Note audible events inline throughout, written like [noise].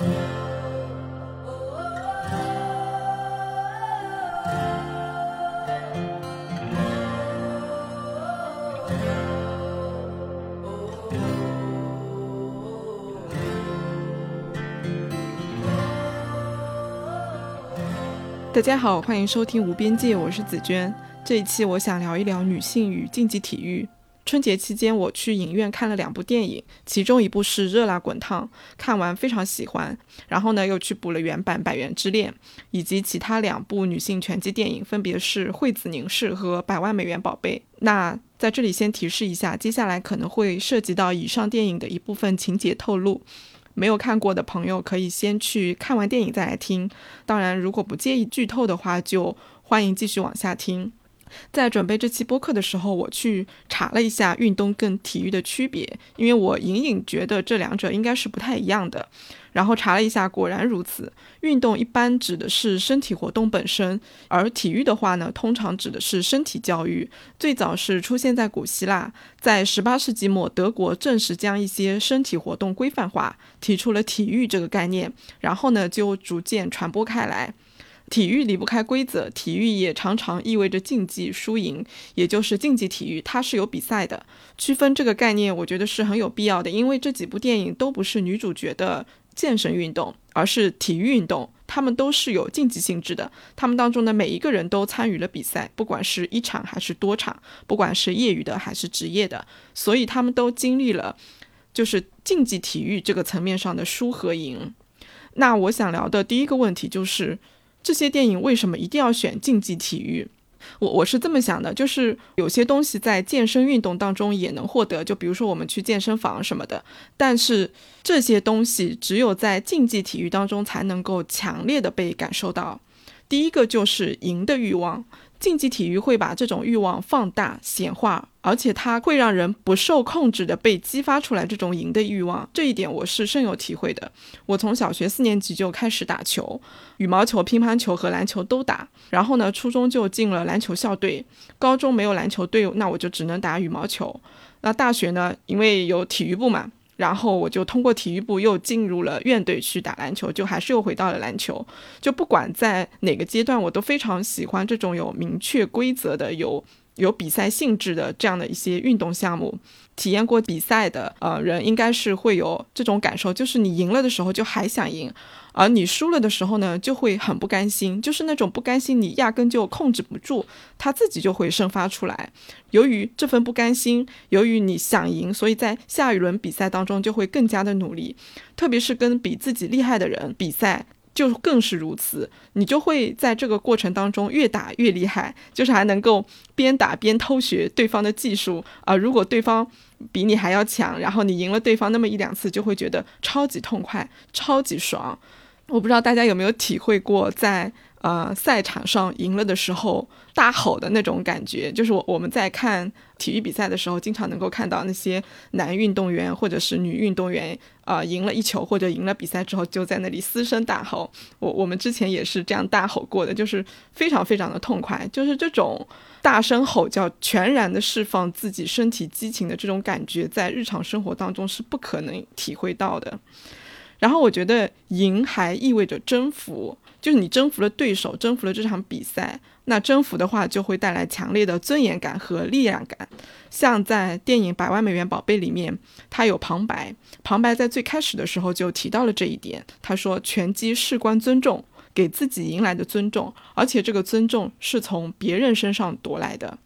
大家好，欢迎收听无边界，我是紫娟。这一期我想聊一聊女性与竞技体育。春节期间，我去影院看了两部电影，其中一部是《热辣滚烫》，看完非常喜欢。然后呢，又去补了原版《百元之恋》，以及其他两部女性拳击电影，分别是《惠子凝视》和《百万美元宝贝》。那在这里先提示一下，接下来可能会涉及到以上电影的一部分情节透露。没有看过的朋友可以先去看完电影再来听。当然，如果不介意剧透的话，就欢迎继续往下听。在准备这期播客的时候，我去查了一下运动跟体育的区别，因为我隐隐觉得这两者应该是不太一样的。然后查了一下，果然如此。运动一般指的是身体活动本身，而体育的话呢，通常指的是身体教育。最早是出现在古希腊，在十八世纪末，德国正式将一些身体活动规范化，提出了体育这个概念，然后呢，就逐渐传播开来。体育离不开规则，体育也常常意味着竞技输赢，也就是竞技体育，它是有比赛的。区分这个概念，我觉得是很有必要的，因为这几部电影都不是女主角的健身运动，而是体育运动，他们都是有竞技性质的。他们当中的每一个人都参与了比赛，不管是一场还是多场，不管是业余的还是职业的，所以他们都经历了就是竞技体育这个层面上的输和赢。那我想聊的第一个问题就是。这些电影为什么一定要选竞技体育？我我是这么想的，就是有些东西在健身运动当中也能获得，就比如说我们去健身房什么的，但是这些东西只有在竞技体育当中才能够强烈的被感受到。第一个就是赢的欲望。竞技体育会把这种欲望放大显化，而且它会让人不受控制的被激发出来这种赢的欲望。这一点我是深有体会的。我从小学四年级就开始打球，羽毛球、乒乓球和篮球都打。然后呢，初中就进了篮球校队，高中没有篮球队，那我就只能打羽毛球。那大学呢，因为有体育部嘛。然后我就通过体育部又进入了院队去打篮球，就还是又回到了篮球。就不管在哪个阶段，我都非常喜欢这种有明确规则的、有有比赛性质的这样的一些运动项目。体验过比赛的呃人应该是会有这种感受，就是你赢了的时候就还想赢。而你输了的时候呢，就会很不甘心，就是那种不甘心，你压根就控制不住，他自己就会生发出来。由于这份不甘心，由于你想赢，所以在下一轮比赛当中就会更加的努力，特别是跟比自己厉害的人比赛。就更是如此，你就会在这个过程当中越打越厉害，就是还能够边打边偷学对方的技术啊。如果对方比你还要强，然后你赢了对方那么一两次，就会觉得超级痛快、超级爽。我不知道大家有没有体会过在。呃，赛场上赢了的时候大吼的那种感觉，就是我我们在看体育比赛的时候，经常能够看到那些男运动员或者是女运动员，啊，赢了一球或者赢了比赛之后，就在那里嘶声大吼。我我们之前也是这样大吼过的，就是非常非常的痛快，就是这种大声吼叫，全然的释放自己身体激情的这种感觉，在日常生活当中是不可能体会到的。然后我觉得赢还意味着征服。就是你征服了对手，征服了这场比赛，那征服的话就会带来强烈的尊严感和力量感。像在电影《百万美元宝贝》里面，他有旁白，旁白在最开始的时候就提到了这一点。他说：“拳击事关尊重，给自己赢来的尊重，而且这个尊重是从别人身上夺来的。”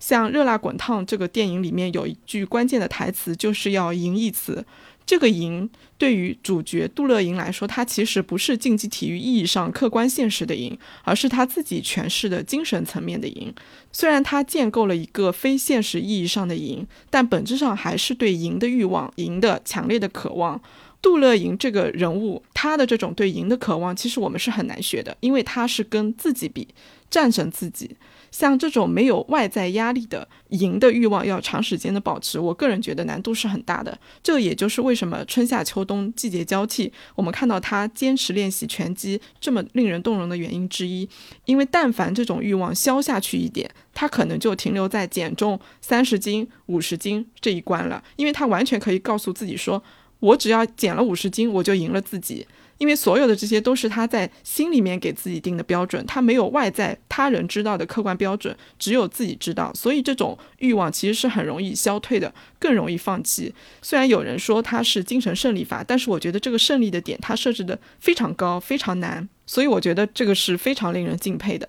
像《热辣滚烫》这个电影里面有一句关键的台词，就是要赢一次。这个赢对于主角杜乐莹来说，他其实不是竞技体育意义上客观现实的赢，而是他自己诠释的精神层面的赢。虽然他建构了一个非现实意义上的赢，但本质上还是对赢的欲望、赢的强烈的渴望。杜乐莹这个人物，他的这种对赢的渴望，其实我们是很难学的，因为他是跟自己比，战胜自己。像这种没有外在压力的赢的欲望，要长时间的保持，我个人觉得难度是很大的。这也就是为什么春夏秋冬季节交替，我们看到他坚持练习拳击这么令人动容的原因之一。因为但凡这种欲望消下去一点，他可能就停留在减重三十斤、五十斤这一关了。因为他完全可以告诉自己说，我只要减了五十斤，我就赢了自己。因为所有的这些都是他在心里面给自己定的标准，他没有外在他人知道的客观标准，只有自己知道，所以这种欲望其实是很容易消退的，更容易放弃。虽然有人说它是精神胜利法，但是我觉得这个胜利的点它设置的非常高，非常难，所以我觉得这个是非常令人敬佩的。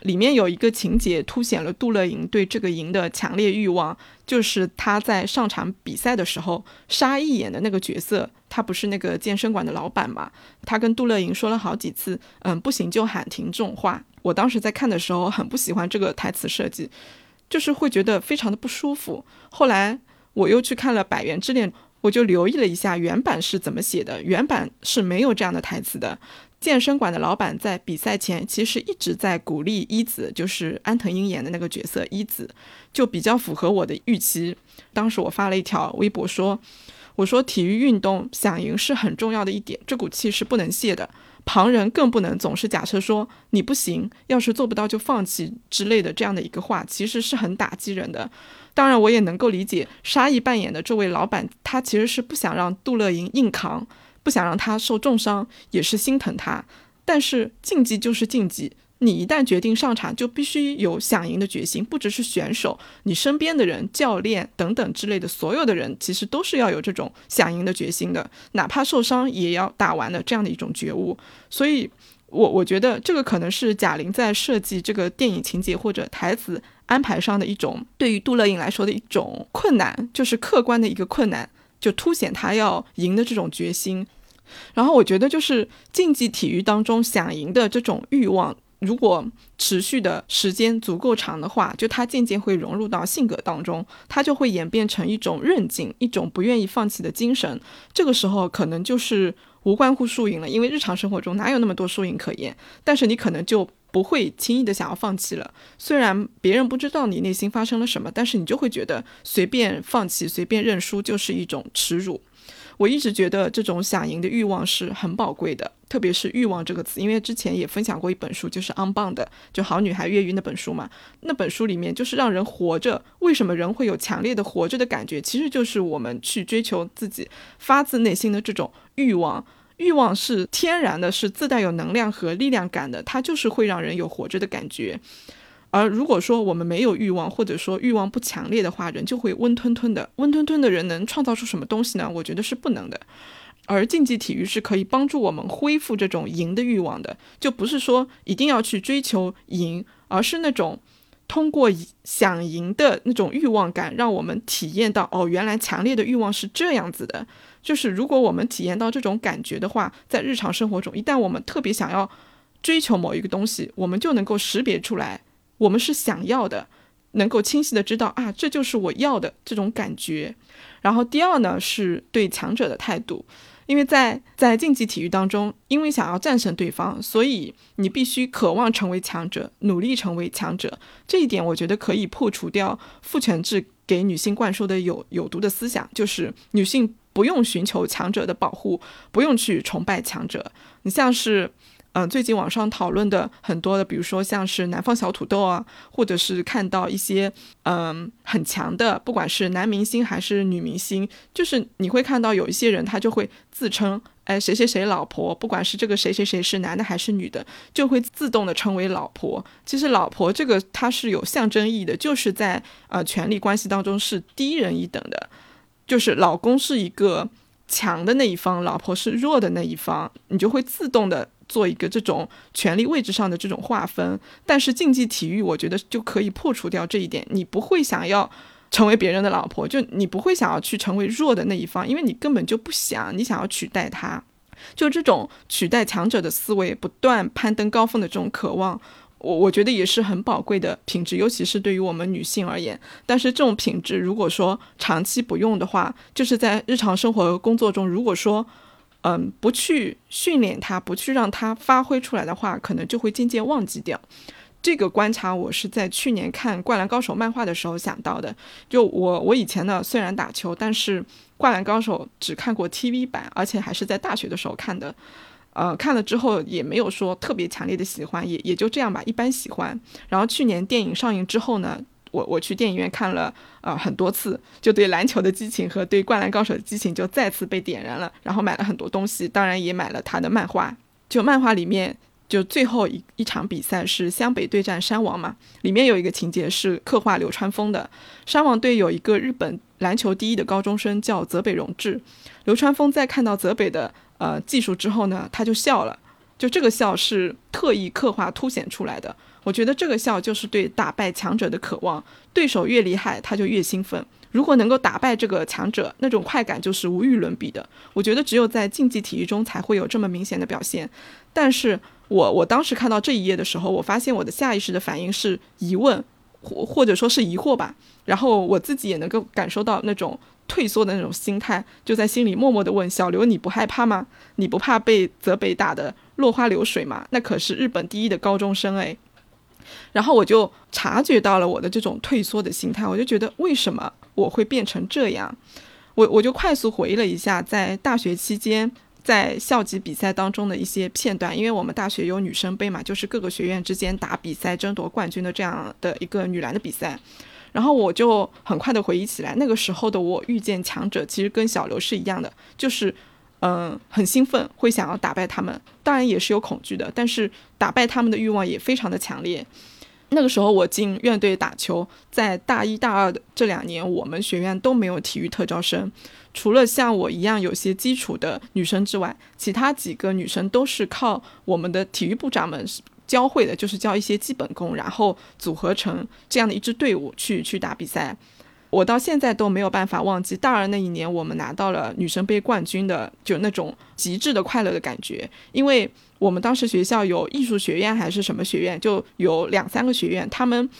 里面有一个情节凸显了杜乐莹对这个营的强烈欲望，就是他在上场比赛的时候，沙溢演的那个角色，他不是那个健身馆的老板嘛？他跟杜乐莹说了好几次，嗯，不行就喊停这种话。我当时在看的时候很不喜欢这个台词设计，就是会觉得非常的不舒服。后来我又去看了《百元之恋》，我就留意了一下原版是怎么写的，原版是没有这样的台词的。健身馆的老板在比赛前其实一直在鼓励一子，就是安藤英演的那个角色一子，就比较符合我的预期。当时我发了一条微博说：“我说体育运动想赢是很重要的一点，这股气是不能泄的。旁人更不能总是假设说你不行，要是做不到就放弃之类的这样的一个话，其实是很打击人的。当然，我也能够理解沙溢扮演的这位老板，他其实是不想让杜乐莹硬扛。”不想让他受重伤，也是心疼他。但是竞技就是竞技，你一旦决定上场，就必须有想赢的决心。不只是选手，你身边的人、教练等等之类的所有的人，其实都是要有这种想赢的决心的，哪怕受伤也要打完的这样的一种觉悟。所以，我我觉得这个可能是贾玲在设计这个电影情节或者台词安排上的一种，对于杜乐颖来说的一种困难，就是客观的一个困难。就凸显他要赢的这种决心，然后我觉得就是竞技体育当中想赢的这种欲望，如果持续的时间足够长的话，就他渐渐会融入到性格当中，他就会演变成一种韧劲，一种不愿意放弃的精神。这个时候可能就是无关乎输赢了，因为日常生活中哪有那么多输赢可言？但是你可能就。不会轻易的想要放弃了，虽然别人不知道你内心发生了什么，但是你就会觉得随便放弃、随便认输就是一种耻辱。我一直觉得这种想赢的欲望是很宝贵的，特别是“欲望”这个词，因为之前也分享过一本书，就是《On b o n 的，就好女孩越狱那本书嘛。那本书里面就是让人活着，为什么人会有强烈的活着的感觉？其实就是我们去追求自己发自内心的这种欲望。欲望是天然的，是自带有能量和力量感的，它就是会让人有活着的感觉。而如果说我们没有欲望，或者说欲望不强烈的话，人就会温吞吞的。温吞吞的人能创造出什么东西呢？我觉得是不能的。而竞技体育是可以帮助我们恢复这种赢的欲望的，就不是说一定要去追求赢，而是那种。通过想赢的那种欲望感，让我们体验到哦，原来强烈的欲望是这样子的。就是如果我们体验到这种感觉的话，在日常生活中，一旦我们特别想要追求某一个东西，我们就能够识别出来，我们是想要的，能够清晰的知道啊，这就是我要的这种感觉。然后第二呢，是对强者的态度。因为在在竞技体育当中，因为想要战胜对方，所以你必须渴望成为强者，努力成为强者。这一点我觉得可以破除掉父权制给女性灌输的有有毒的思想，就是女性不用寻求强者的保护，不用去崇拜强者。你像是。嗯，最近网上讨论的很多的，比如说像是南方小土豆啊，或者是看到一些嗯很强的，不管是男明星还是女明星，就是你会看到有一些人他就会自称，哎谁谁谁老婆，不管是这个谁谁谁是男的还是女的，就会自动的称为老婆。其实老婆这个它是有象征意义的，就是在呃权力关系当中是低人一等的，就是老公是一个强的那一方，老婆是弱的那一方，你就会自动的。做一个这种权力位置上的这种划分，但是竞技体育，我觉得就可以破除掉这一点。你不会想要成为别人的老婆，就你不会想要去成为弱的那一方，因为你根本就不想，你想要取代他。就这种取代强者的思维，不断攀登高峰的这种渴望，我我觉得也是很宝贵的品质，尤其是对于我们女性而言。但是这种品质，如果说长期不用的话，就是在日常生活和工作中，如果说。嗯，不去训练它，不去让它发挥出来的话，可能就会渐渐忘记掉。这个观察我是在去年看《灌篮高手》漫画的时候想到的。就我，我以前呢虽然打球，但是《灌篮高手》只看过 TV 版，而且还是在大学的时候看的。呃，看了之后也没有说特别强烈的喜欢，也也就这样吧，一般喜欢。然后去年电影上映之后呢。我我去电影院看了呃很多次，就对篮球的激情和对灌篮高手的激情就再次被点燃了，然后买了很多东西，当然也买了他的漫画。就漫画里面，就最后一一场比赛是湘北对战山王嘛，里面有一个情节是刻画流川枫的。山王队有一个日本篮球第一的高中生叫泽北荣治，流川枫在看到泽北的呃技术之后呢，他就笑了，就这个笑是特意刻画凸显出来的。我觉得这个笑就是对打败强者的渴望，对手越厉害，他就越兴奋。如果能够打败这个强者，那种快感就是无与伦比的。我觉得只有在竞技体育中才会有这么明显的表现。但是我我当时看到这一页的时候，我发现我的下意识的反应是疑问，或或者说是疑惑吧。然后我自己也能够感受到那种退缩的那种心态，就在心里默默地问小刘：“你不害怕吗？你不怕被泽北打得落花流水吗？那可是日本第一的高中生诶。然后我就察觉到了我的这种退缩的心态，我就觉得为什么我会变成这样？我我就快速回忆了一下在大学期间在校级比赛当中的一些片段，因为我们大学有女生杯嘛，就是各个学院之间打比赛争夺冠军的这样的一个女篮的比赛。然后我就很快的回忆起来，那个时候的我遇见强者，其实跟小刘是一样的，就是。嗯，很兴奋，会想要打败他们，当然也是有恐惧的，但是打败他们的欲望也非常的强烈。那个时候我进院队打球，在大一大二的这两年，我们学院都没有体育特招生，除了像我一样有些基础的女生之外，其他几个女生都是靠我们的体育部长们教会的，就是教一些基本功，然后组合成这样的一支队伍去去打比赛。我到现在都没有办法忘记大二那一年，我们拿到了女生杯冠军的，就那种极致的快乐的感觉。因为我们当时学校有艺术学院还是什么学院，就有两三个学院，他们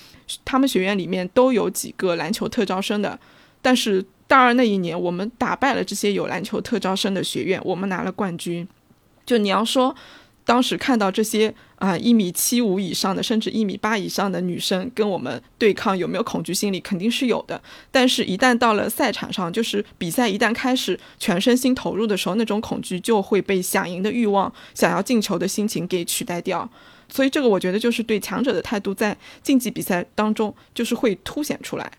他们学院里面都有几个篮球特招生的。但是大二那一年，我们打败了这些有篮球特招生的学院，我们拿了冠军。就你要说。当时看到这些啊一米七五以上的，甚至一米八以上的女生跟我们对抗，有没有恐惧心理？肯定是有的。但是，一旦到了赛场上，就是比赛一旦开始，全身心投入的时候，那种恐惧就会被想赢的欲望、想要进球的心情给取代掉。所以，这个我觉得就是对强者的态度，在竞技比赛当中就是会凸显出来。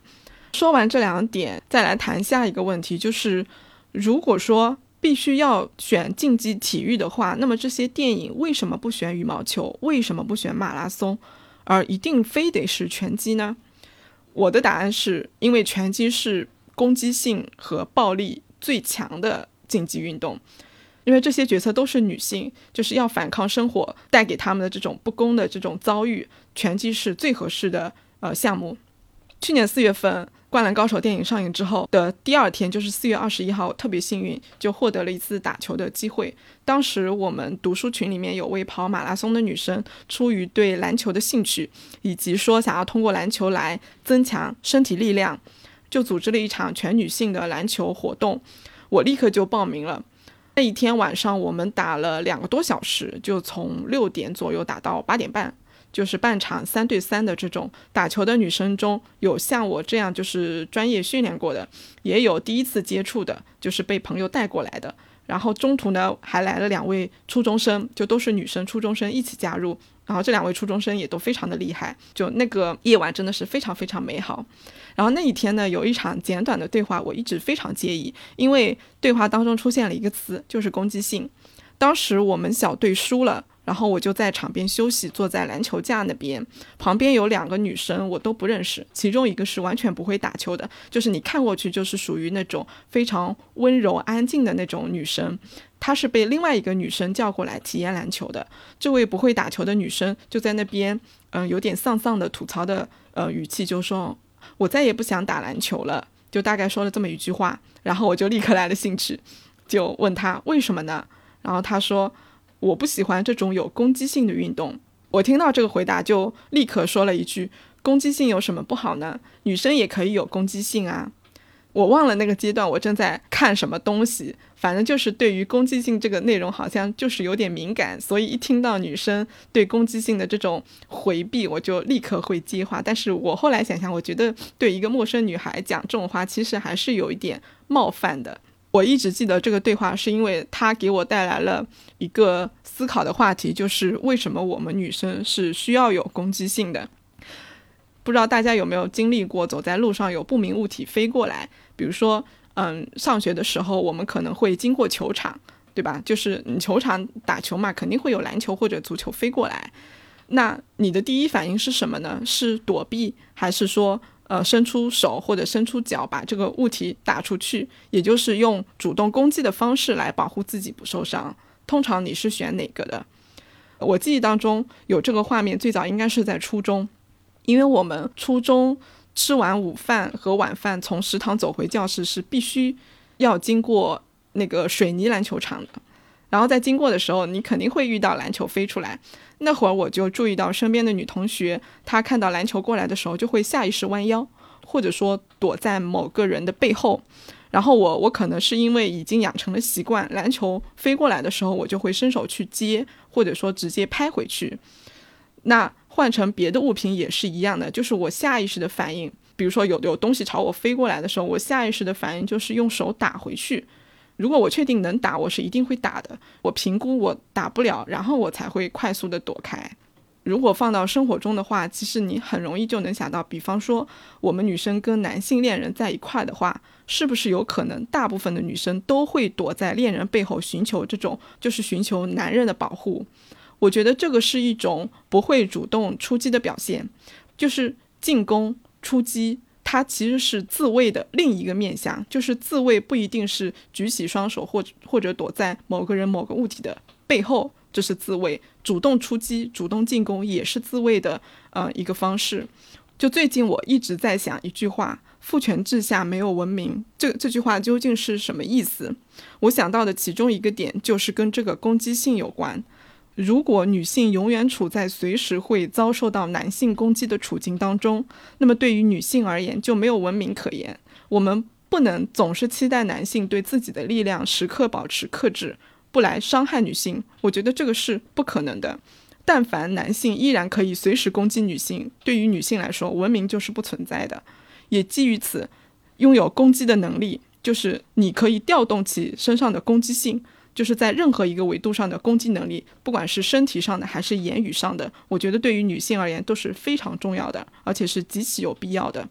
说完这两点，再来谈下一个问题，就是如果说。必须要选竞技体育的话，那么这些电影为什么不选羽毛球？为什么不选马拉松，而一定非得是拳击呢？我的答案是因为拳击是攻击性和暴力最强的竞技运动，因为这些角色都是女性，就是要反抗生活带给他们的这种不公的这种遭遇，拳击是最合适的呃项目。去年四月份。《灌篮高手》电影上映之后的第二天，就是四月二十一号，特别幸运就获得了一次打球的机会。当时我们读书群里面有位跑马拉松的女生，出于对篮球的兴趣，以及说想要通过篮球来增强身体力量，就组织了一场全女性的篮球活动。我立刻就报名了。那一天晚上，我们打了两个多小时，就从六点左右打到八点半。就是半场三对三的这种打球的女生中，有像我这样就是专业训练过的，也有第一次接触的，就是被朋友带过来的。然后中途呢，还来了两位初中生，就都是女生初中生一起加入。然后这两位初中生也都非常的厉害，就那个夜晚真的是非常非常美好。然后那一天呢，有一场简短的对话，我一直非常介意，因为对话当中出现了一个词，就是攻击性。当时我们小队输了。然后我就在场边休息，坐在篮球架那边，旁边有两个女生，我都不认识。其中一个是完全不会打球的，就是你看过去就是属于那种非常温柔安静的那种女生。她是被另外一个女生叫过来体验篮球的。这位不会打球的女生就在那边，嗯，有点丧丧的吐槽的，呃，语气就说：“我再也不想打篮球了。”就大概说了这么一句话。然后我就立刻来了兴趣，就问她为什么呢？然后她说。我不喜欢这种有攻击性的运动。我听到这个回答，就立刻说了一句：“攻击性有什么不好呢？女生也可以有攻击性啊。”我忘了那个阶段我正在看什么东西，反正就是对于攻击性这个内容好像就是有点敏感，所以一听到女生对攻击性的这种回避，我就立刻会接话。但是我后来想想，我觉得对一个陌生女孩讲这种话，其实还是有一点冒犯的。我一直记得这个对话，是因为它给我带来了一个思考的话题，就是为什么我们女生是需要有攻击性的。不知道大家有没有经历过，走在路上有不明物体飞过来，比如说，嗯，上学的时候我们可能会经过球场，对吧？就是你球场打球嘛，肯定会有篮球或者足球飞过来。那你的第一反应是什么呢？是躲避，还是说，呃，伸出手或者伸出脚把这个物体打出去？也就是用主动攻击的方式来保护自己不受伤。通常你是选哪个的？我记忆当中有这个画面，最早应该是在初中，因为我们初中吃完午饭和晚饭，从食堂走回教室是必须要经过那个水泥篮球场的。然后在经过的时候，你肯定会遇到篮球飞出来。那会儿我就注意到身边的女同学，她看到篮球过来的时候，就会下意识弯腰，或者说躲在某个人的背后。然后我我可能是因为已经养成了习惯，篮球飞过来的时候，我就会伸手去接，或者说直接拍回去。那换成别的物品也是一样的，就是我下意识的反应，比如说有有东西朝我飞过来的时候，我下意识的反应就是用手打回去。如果我确定能打，我是一定会打的。我评估我打不了，然后我才会快速的躲开。如果放到生活中的话，其实你很容易就能想到，比方说我们女生跟男性恋人在一块的话，是不是有可能大部分的女生都会躲在恋人背后寻求这种，就是寻求男人的保护？我觉得这个是一种不会主动出击的表现，就是进攻出击。它其实是自卫的另一个面相，就是自卫不一定是举起双手或或者躲在某个人某个物体的背后，这是自卫；主动出击、主动进攻也是自卫的呃一个方式。就最近我一直在想一句话：父权制下没有文明，这这句话究竟是什么意思？我想到的其中一个点就是跟这个攻击性有关。如果女性永远处在随时会遭受到男性攻击的处境当中，那么对于女性而言就没有文明可言。我们不能总是期待男性对自己的力量时刻保持克制，不来伤害女性。我觉得这个是不可能的。但凡男性依然可以随时攻击女性，对于女性来说，文明就是不存在的。也基于此，拥有攻击的能力，就是你可以调动起身上的攻击性。就是在任何一个维度上的攻击能力，不管是身体上的还是言语上的，我觉得对于女性而言都是非常重要的，而且是极其有必要的。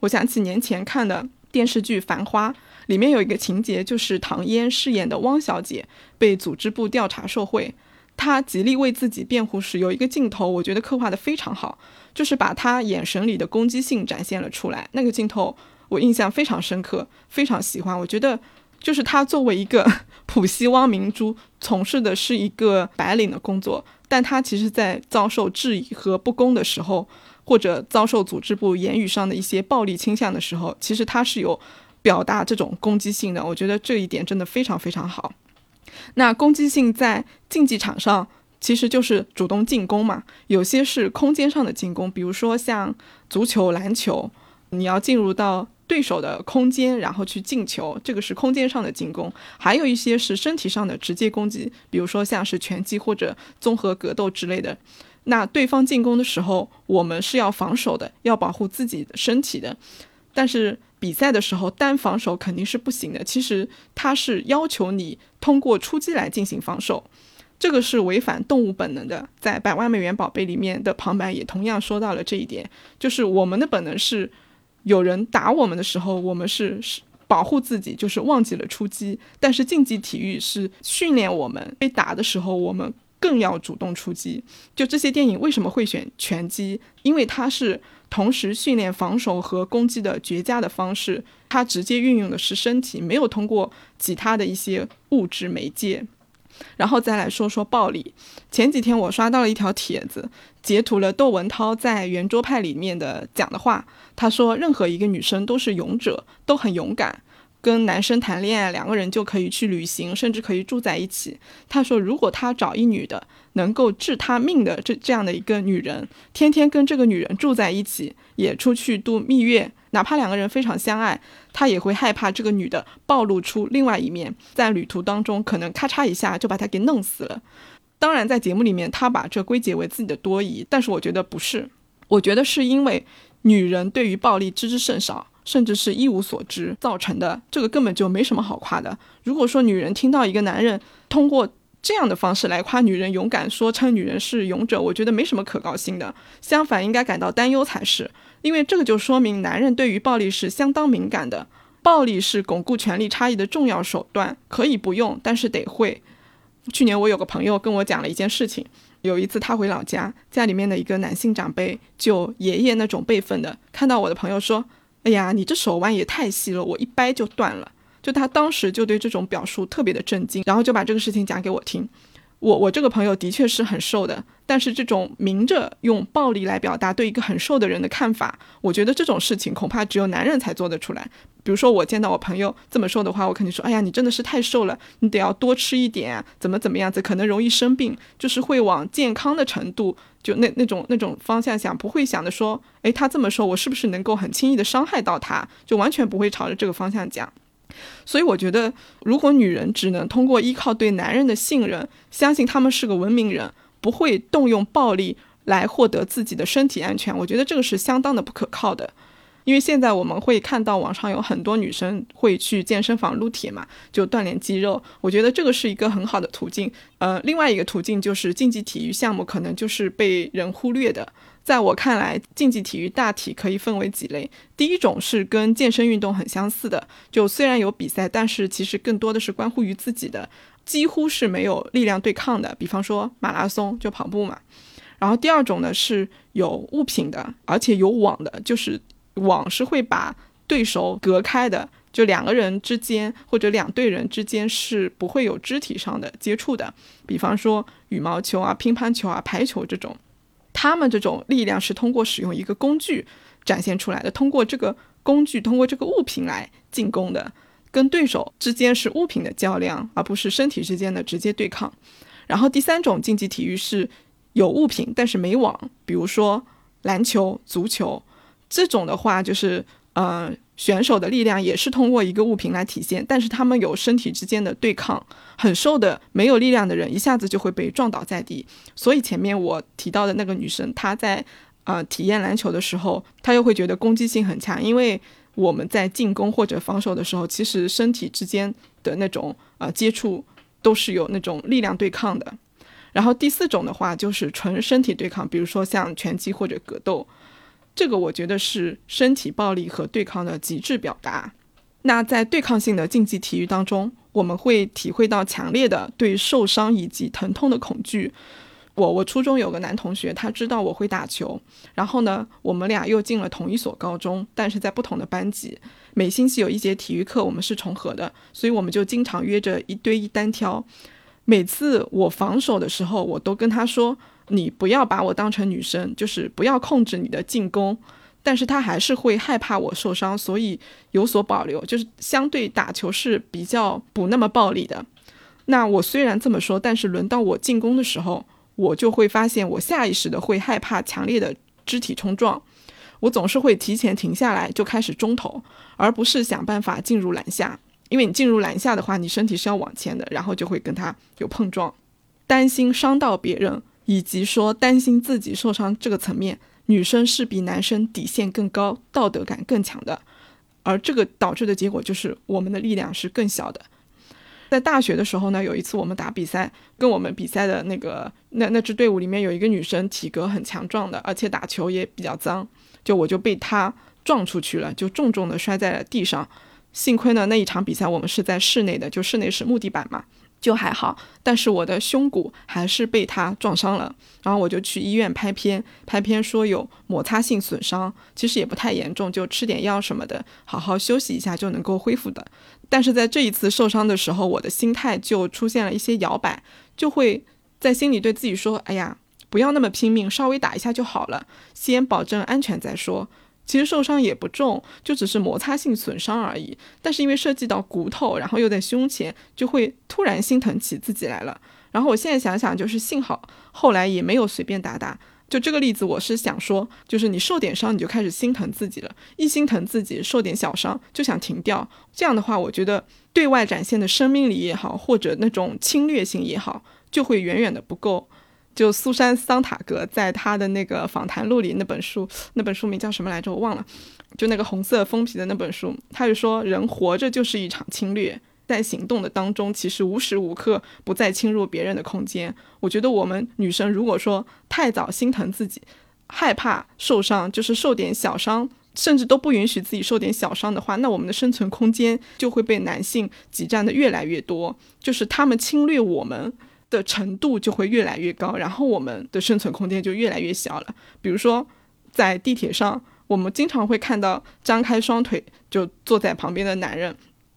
我想起年前看的电视剧《繁花》，里面有一个情节，就是唐嫣饰演的汪小姐被组织部调查受贿，她极力为自己辩护时，有一个镜头，我觉得刻画的非常好，就是把她眼神里的攻击性展现了出来。那个镜头我印象非常深刻，非常喜欢。我觉得。就是他作为一个 [laughs] 普希汪明珠，从事的是一个白领的工作，但他其实，在遭受质疑和不公的时候，或者遭受组织部言语上的一些暴力倾向的时候，其实他是有表达这种攻击性的。我觉得这一点真的非常非常好。那攻击性在竞技场上其实就是主动进攻嘛，有些是空间上的进攻，比如说像足球、篮球，你要进入到。对手的空间，然后去进球，这个是空间上的进攻；还有一些是身体上的直接攻击，比如说像是拳击或者综合格斗之类的。那对方进攻的时候，我们是要防守的，要保护自己的身体的。但是比赛的时候，单防守肯定是不行的。其实它是要求你通过出击来进行防守，这个是违反动物本能的。在《百万美元宝贝》里面的旁白也同样说到了这一点，就是我们的本能是。有人打我们的时候，我们是是保护自己，就是忘记了出击。但是竞技体育是训练我们被打的时候，我们更要主动出击。就这些电影为什么会选拳击？因为它是同时训练防守和攻击的绝佳的方式。它直接运用的是身体，没有通过其他的一些物质媒介。然后再来说说暴力。前几天我刷到了一条帖子，截图了窦文涛在圆桌派里面的讲的话。他说，任何一个女生都是勇者，都很勇敢。跟男生谈恋爱，两个人就可以去旅行，甚至可以住在一起。他说，如果他找一女的能够治他命的这这样的一个女人，天天跟这个女人住在一起，也出去度蜜月，哪怕两个人非常相爱，他也会害怕这个女的暴露出另外一面，在旅途当中可能咔嚓一下就把他给弄死了。当然，在节目里面他把这归结为自己的多疑，但是我觉得不是，我觉得是因为女人对于暴力知之甚少。甚至是一无所知造成的，这个根本就没什么好夸的。如果说女人听到一个男人通过这样的方式来夸女人勇敢，说称女人是勇者，我觉得没什么可高兴的。相反，应该感到担忧才是，因为这个就说明男人对于暴力是相当敏感的。暴力是巩固权力差异的重要手段，可以不用，但是得会。去年我有个朋友跟我讲了一件事情，有一次他回老家，家里面的一个男性长辈，就爷爷那种辈分的，看到我的朋友说：“哎呀，你这手腕也太细了，我一掰就断了。”就他当时就对这种表述特别的震惊，然后就把这个事情讲给我听。我我这个朋友的确是很瘦的，但是这种明着用暴力来表达对一个很瘦的人的看法，我觉得这种事情恐怕只有男人才做得出来。比如说我见到我朋友这么瘦的话，我肯定说：哎呀，你真的是太瘦了，你得要多吃一点，怎么怎么样子，可能容易生病，就是会往健康的程度，就那那种那种方向想，不会想着说：诶，他这么瘦，我是不是能够很轻易的伤害到他？就完全不会朝着这个方向讲。所以我觉得，如果女人只能通过依靠对男人的信任，相信他们是个文明人，不会动用暴力来获得自己的身体安全，我觉得这个是相当的不可靠的。因为现在我们会看到网上有很多女生会去健身房撸铁嘛，就锻炼肌肉。我觉得这个是一个很好的途径。呃，另外一个途径就是竞技体育项目，可能就是被人忽略的。在我看来，竞技体育大体可以分为几类。第一种是跟健身运动很相似的，就虽然有比赛，但是其实更多的是关乎于自己的，几乎是没有力量对抗的。比方说马拉松，就跑步嘛。然后第二种呢是有物品的，而且有网的，就是网是会把对手隔开的，就两个人之间或者两队人之间是不会有肢体上的接触的。比方说羽毛球啊、乒乓球啊、排球这种。他们这种力量是通过使用一个工具展现出来的，通过这个工具，通过这个物品来进攻的，跟对手之间是物品的较量，而不是身体之间的直接对抗。然后第三种竞技体育是有物品但是没网，比如说篮球、足球这种的话，就是呃。选手的力量也是通过一个物品来体现，但是他们有身体之间的对抗，很瘦的没有力量的人一下子就会被撞倒在地。所以前面我提到的那个女生，她在呃体验篮球的时候，她又会觉得攻击性很强，因为我们在进攻或者防守的时候，其实身体之间的那种呃接触都是有那种力量对抗的。然后第四种的话就是纯身体对抗，比如说像拳击或者格斗。这个我觉得是身体暴力和对抗的极致表达。那在对抗性的竞技体育当中，我们会体会到强烈的对受伤以及疼痛的恐惧。我我初中有个男同学，他知道我会打球，然后呢，我们俩又进了同一所高中，但是在不同的班级。每星期有一节体育课，我们是重合的，所以我们就经常约着一对一单挑。每次我防守的时候，我都跟他说。你不要把我当成女生，就是不要控制你的进攻，但是他还是会害怕我受伤，所以有所保留，就是相对打球是比较不那么暴力的。那我虽然这么说，但是轮到我进攻的时候，我就会发现我下意识的会害怕强烈的肢体冲撞，我总是会提前停下来就开始中投，而不是想办法进入篮下，因为你进入篮下的话，你身体是要往前的，然后就会跟他有碰撞，担心伤到别人。以及说担心自己受伤这个层面，女生是比男生底线更高、道德感更强的，而这个导致的结果就是我们的力量是更小的。在大学的时候呢，有一次我们打比赛，跟我们比赛的那个那那支队伍里面有一个女生，体格很强壮的，而且打球也比较脏，就我就被她撞出去了，就重重的摔在了地上。幸亏呢，那一场比赛我们是在室内的，就室内是木地板嘛。就还好，但是我的胸骨还是被他撞伤了，然后我就去医院拍片，拍片说有摩擦性损伤，其实也不太严重，就吃点药什么的，好好休息一下就能够恢复的。但是在这一次受伤的时候，我的心态就出现了一些摇摆，就会在心里对自己说：“哎呀，不要那么拼命，稍微打一下就好了，先保证安全再说。”其实受伤也不重，就只是摩擦性损伤而已。但是因为涉及到骨头，然后又在胸前，就会突然心疼起自己来了。然后我现在想想，就是幸好后来也没有随便打打。就这个例子，我是想说，就是你受点伤，你就开始心疼自己了。一心疼自己，受点小伤就想停掉。这样的话，我觉得对外展现的生命力也好，或者那种侵略性也好，就会远远的不够。就苏珊·桑塔格在他的那个访谈录里，那本书，那本书名叫什么来着？我忘了。就那个红色封皮的那本书，他就说，人活着就是一场侵略，在行动的当中，其实无时无刻不在侵入别人的空间。我觉得我们女生如果说太早心疼自己，害怕受伤，就是受点小伤，甚至都不允许自己受点小伤的话，那我们的生存空间就会被男性挤占的越来越多，就是他们侵略我们的程度就会越来越高，然后我们的生存空间就越来越小了。比如说在地铁上。我们经常会看到张开双腿就坐在旁边的男人，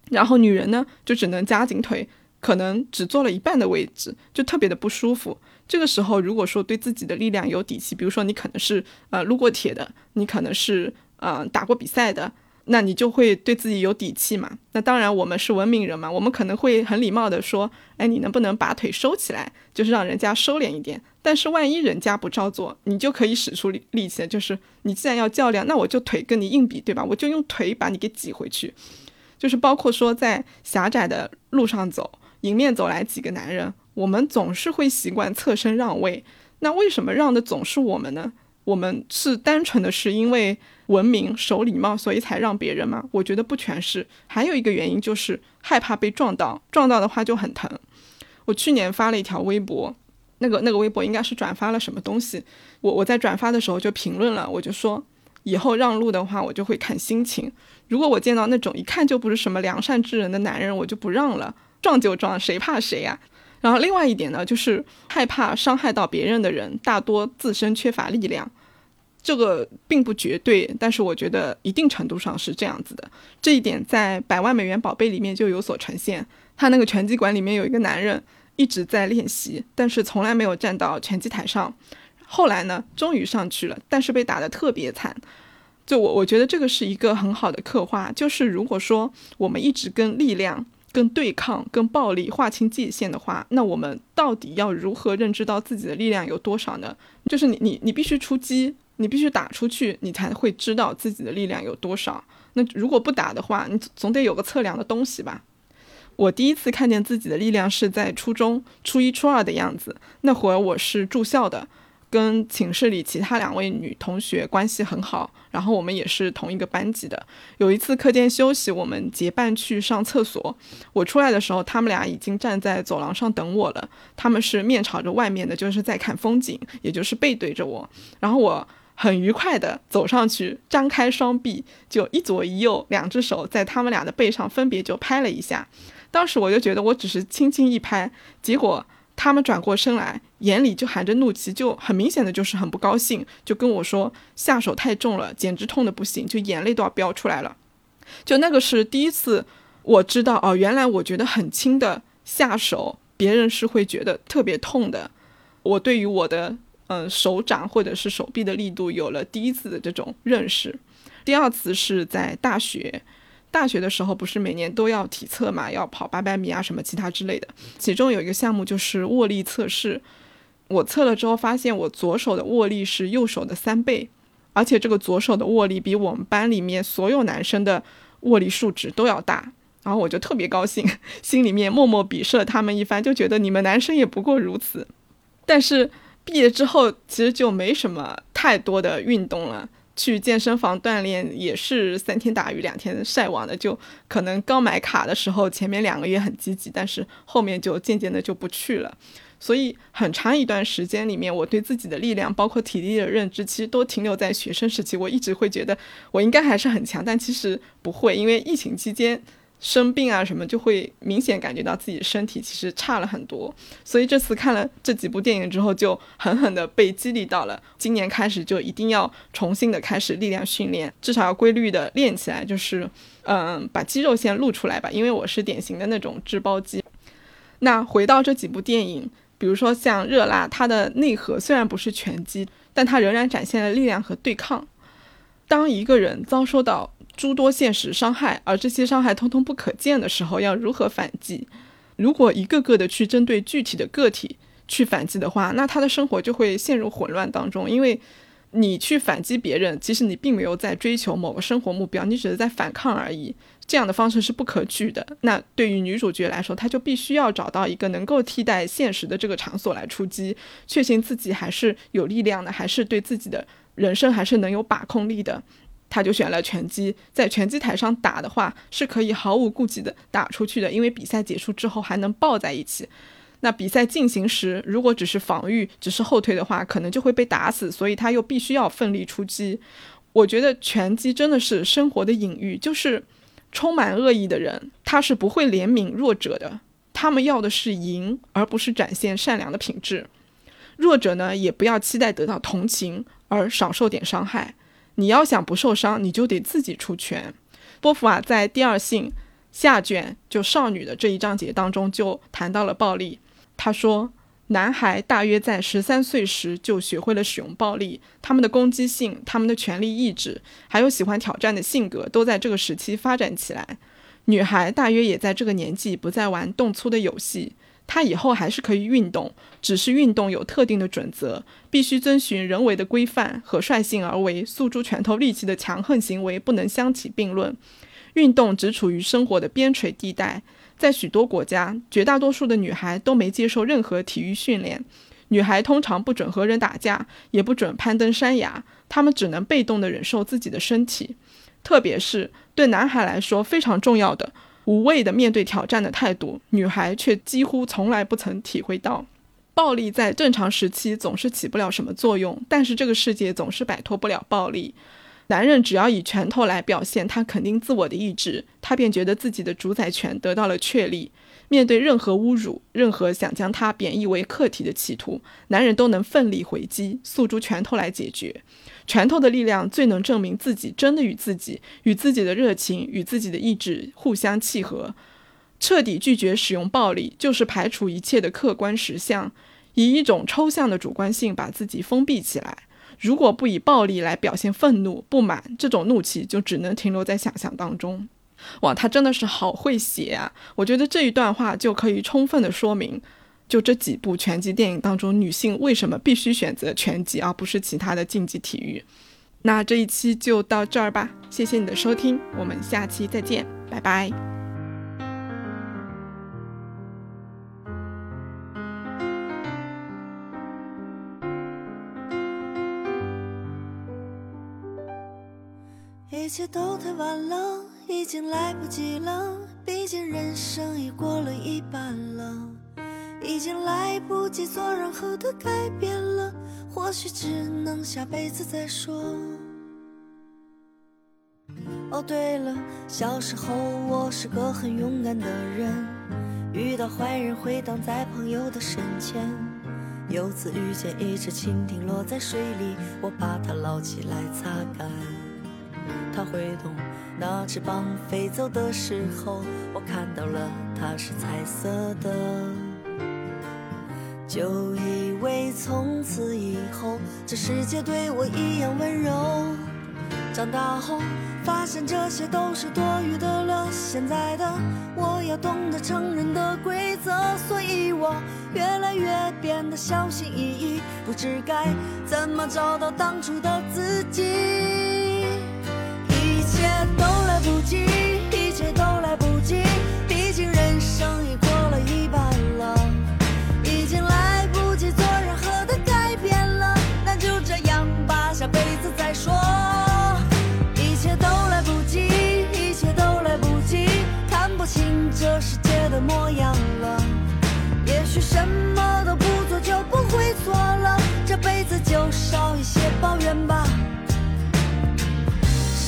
然后女人呢就只能夹紧腿，可能只坐了一半的位置，就特别的不舒服。这个时候，如果说对自己的力量有底气，比如说你可能是呃撸过铁的，你可能是呃打过比赛的。那你就会对自己有底气嘛？那当然，我们是文明人嘛，我们可能会很礼貌的说：“哎，你能不能把腿收起来？就是让人家收敛一点。”但是万一人家不照做，你就可以使出力力气，就是你既然要较量，那我就腿跟你硬比，对吧？我就用腿把你给挤回去。就是包括说在狭窄的路上走，迎面走来几个男人，我们总是会习惯侧身让位。那为什么让的总是我们呢？我们是单纯的是因为。文明守礼貌，所以才让别人吗？我觉得不全是，还有一个原因就是害怕被撞到，撞到的话就很疼。我去年发了一条微博，那个那个微博应该是转发了什么东西，我我在转发的时候就评论了，我就说以后让路的话，我就会看心情。如果我见到那种一看就不是什么良善之人的男人，我就不让了，撞就撞，谁怕谁呀？然后另外一点呢，就是害怕伤害到别人的人，大多自身缺乏力量。这个并不绝对，但是我觉得一定程度上是这样子的。这一点在《百万美元宝贝》里面就有所呈现。他那个拳击馆里面有一个男人一直在练习，但是从来没有站到拳击台上。后来呢，终于上去了，但是被打得特别惨。就我我觉得这个是一个很好的刻画，就是如果说我们一直跟力量、跟对抗、跟暴力划清界限的话，那我们到底要如何认知到自己的力量有多少呢？就是你你你必须出击。你必须打出去，你才会知道自己的力量有多少。那如果不打的话，你总得有个测量的东西吧？我第一次看见自己的力量是在初中初一、初二的样子。那会儿我是住校的，跟寝室里其他两位女同学关系很好，然后我们也是同一个班级的。有一次课间休息，我们结伴去上厕所。我出来的时候，他们俩已经站在走廊上等我了。他们是面朝着外面的，就是在看风景，也就是背对着我。然后我。很愉快的走上去，张开双臂，就一左一右两只手在他们俩的背上分别就拍了一下。当时我就觉得我只是轻轻一拍，结果他们转过身来，眼里就含着怒气，就很明显的就是很不高兴，就跟我说下手太重了，简直痛的不行，就眼泪都要飙出来了。就那个是第一次我知道哦，原来我觉得很轻的下手，别人是会觉得特别痛的。我对于我的。嗯，手掌或者是手臂的力度有了第一次的这种认识。第二次是在大学，大学的时候不是每年都要体测嘛，要跑八百米啊什么其他之类的。其中有一个项目就是握力测试，我测了之后发现我左手的握力是右手的三倍，而且这个左手的握力比我们班里面所有男生的握力数值都要大。然后我就特别高兴，心里面默默鄙视了他们一番，就觉得你们男生也不过如此。但是。毕业之后，其实就没什么太多的运动了。去健身房锻炼也是三天打鱼两天晒网的。就可能刚买卡的时候，前面两个月很积极，但是后面就渐渐的就不去了。所以很长一段时间里面，我对自己的力量，包括体力的认知，其实都停留在学生时期。我一直会觉得我应该还是很强，但其实不会，因为疫情期间。生病啊什么，就会明显感觉到自己身体其实差了很多。所以这次看了这几部电影之后，就狠狠的被激励到了。今年开始就一定要重新的开始力量训练，至少要规律的练起来，就是嗯把肌肉先露出来吧。因为我是典型的那种脂包肌。那回到这几部电影，比如说像《热辣》，它的内核虽然不是拳击，但它仍然展现了力量和对抗。当一个人遭受到诸多现实伤害，而这些伤害通通不可见的时候，要如何反击？如果一个个的去针对具体的个体去反击的话，那他的生活就会陷入混乱当中。因为你去反击别人，其实你并没有在追求某个生活目标，你只是在反抗而已。这样的方式是不可取的。那对于女主角来说，她就必须要找到一个能够替代现实的这个场所来出击，确信自己还是有力量的，还是对自己的人生还是能有把控力的。他就选了拳击。在拳击台上打的话，是可以毫无顾忌的打出去的，因为比赛结束之后还能抱在一起。那比赛进行时，如果只是防御，只是后退的话，可能就会被打死，所以他又必须要奋力出击。我觉得拳击真的是生活的隐喻，就是充满恶意的人，他是不会怜悯弱者的，他们要的是赢，而不是展现善良的品质。弱者呢，也不要期待得到同情而少受点伤害。你要想不受伤，你就得自己出拳。波伏娃在第二性下卷就少女的这一章节当中就谈到了暴力。他说，男孩大约在十三岁时就学会了使用暴力，他们的攻击性、他们的权力意志，还有喜欢挑战的性格，都在这个时期发展起来。女孩大约也在这个年纪不再玩动粗的游戏，她以后还是可以运动，只是运动有特定的准则，必须遵循人为的规范，和率性而为、诉诸拳头力气的强横行为不能相提并论。运动只处于生活的边陲地带。在许多国家，绝大多数的女孩都没接受任何体育训练。女孩通常不准和人打架，也不准攀登山崖，她们只能被动地忍受自己的身体。特别是对男孩来说非常重要的无畏的面对挑战的态度，女孩却几乎从来不曾体会到。暴力在正常时期总是起不了什么作用，但是这个世界总是摆脱不了暴力。男人只要以拳头来表现他肯定自我的意志，他便觉得自己的主宰权得到了确立。面对任何侮辱，任何想将他贬义为客体的企图，男人都能奋力回击，诉诸拳头来解决。拳头的力量最能证明自己真的与自己、与自己的热情、与自己的意志互相契合。彻底拒绝使用暴力，就是排除一切的客观实相，以一种抽象的主观性把自己封闭起来。如果不以暴力来表现愤怒、不满，这种怒气就只能停留在想象当中。哇，他真的是好会写啊！我觉得这一段话就可以充分的说明，就这几部拳击电影当中，女性为什么必须选择拳击而不是其他的竞技体育。那这一期就到这儿吧，谢谢你的收听，我们下期再见，拜拜。一切都太晚了，已经来不及了。毕竟人生已过了一半了，已经来不及做任何的改变了。或许只能下辈子再说。哦，对了，小时候我是个很勇敢的人，遇到坏人会挡在朋友的身前。有次遇见一只蜻蜓落在水里，我把它捞起来擦干。它挥动那翅膀飞走的时候，我看到了它是彩色的，就以为从此以后这世界对我一样温柔。长大后发现这些都是多余的了，现在的我要懂得成人的规则，所以我越来越变得小心翼翼，不知该怎么找到当初的自己。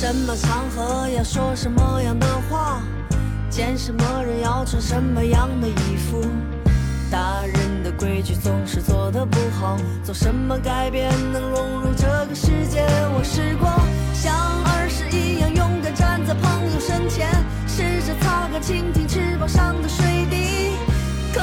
什么场合要说什么样的话，见什么人要穿什么样的衣服，大人的规矩总是做的不好，做什么改变能融入这个世界？我试过像儿时一样勇敢站在朋友身前，试着擦干蜻蜓翅膀上的水滴，可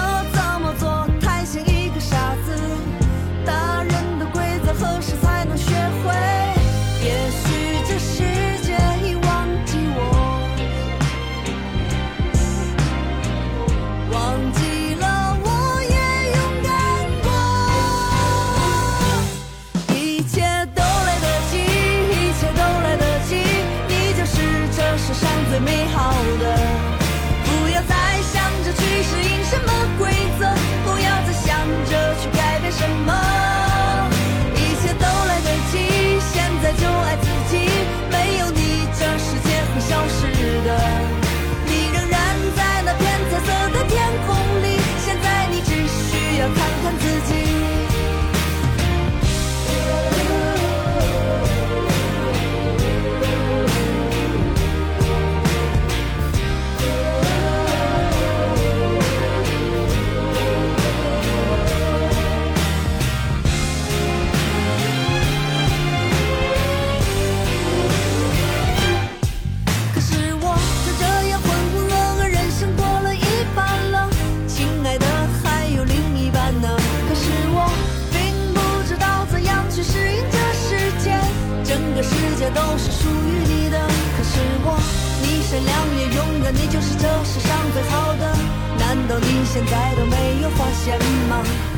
都是属于你的可是我你善良也勇敢你就是这世上最好的。难道你现在都没有发现吗？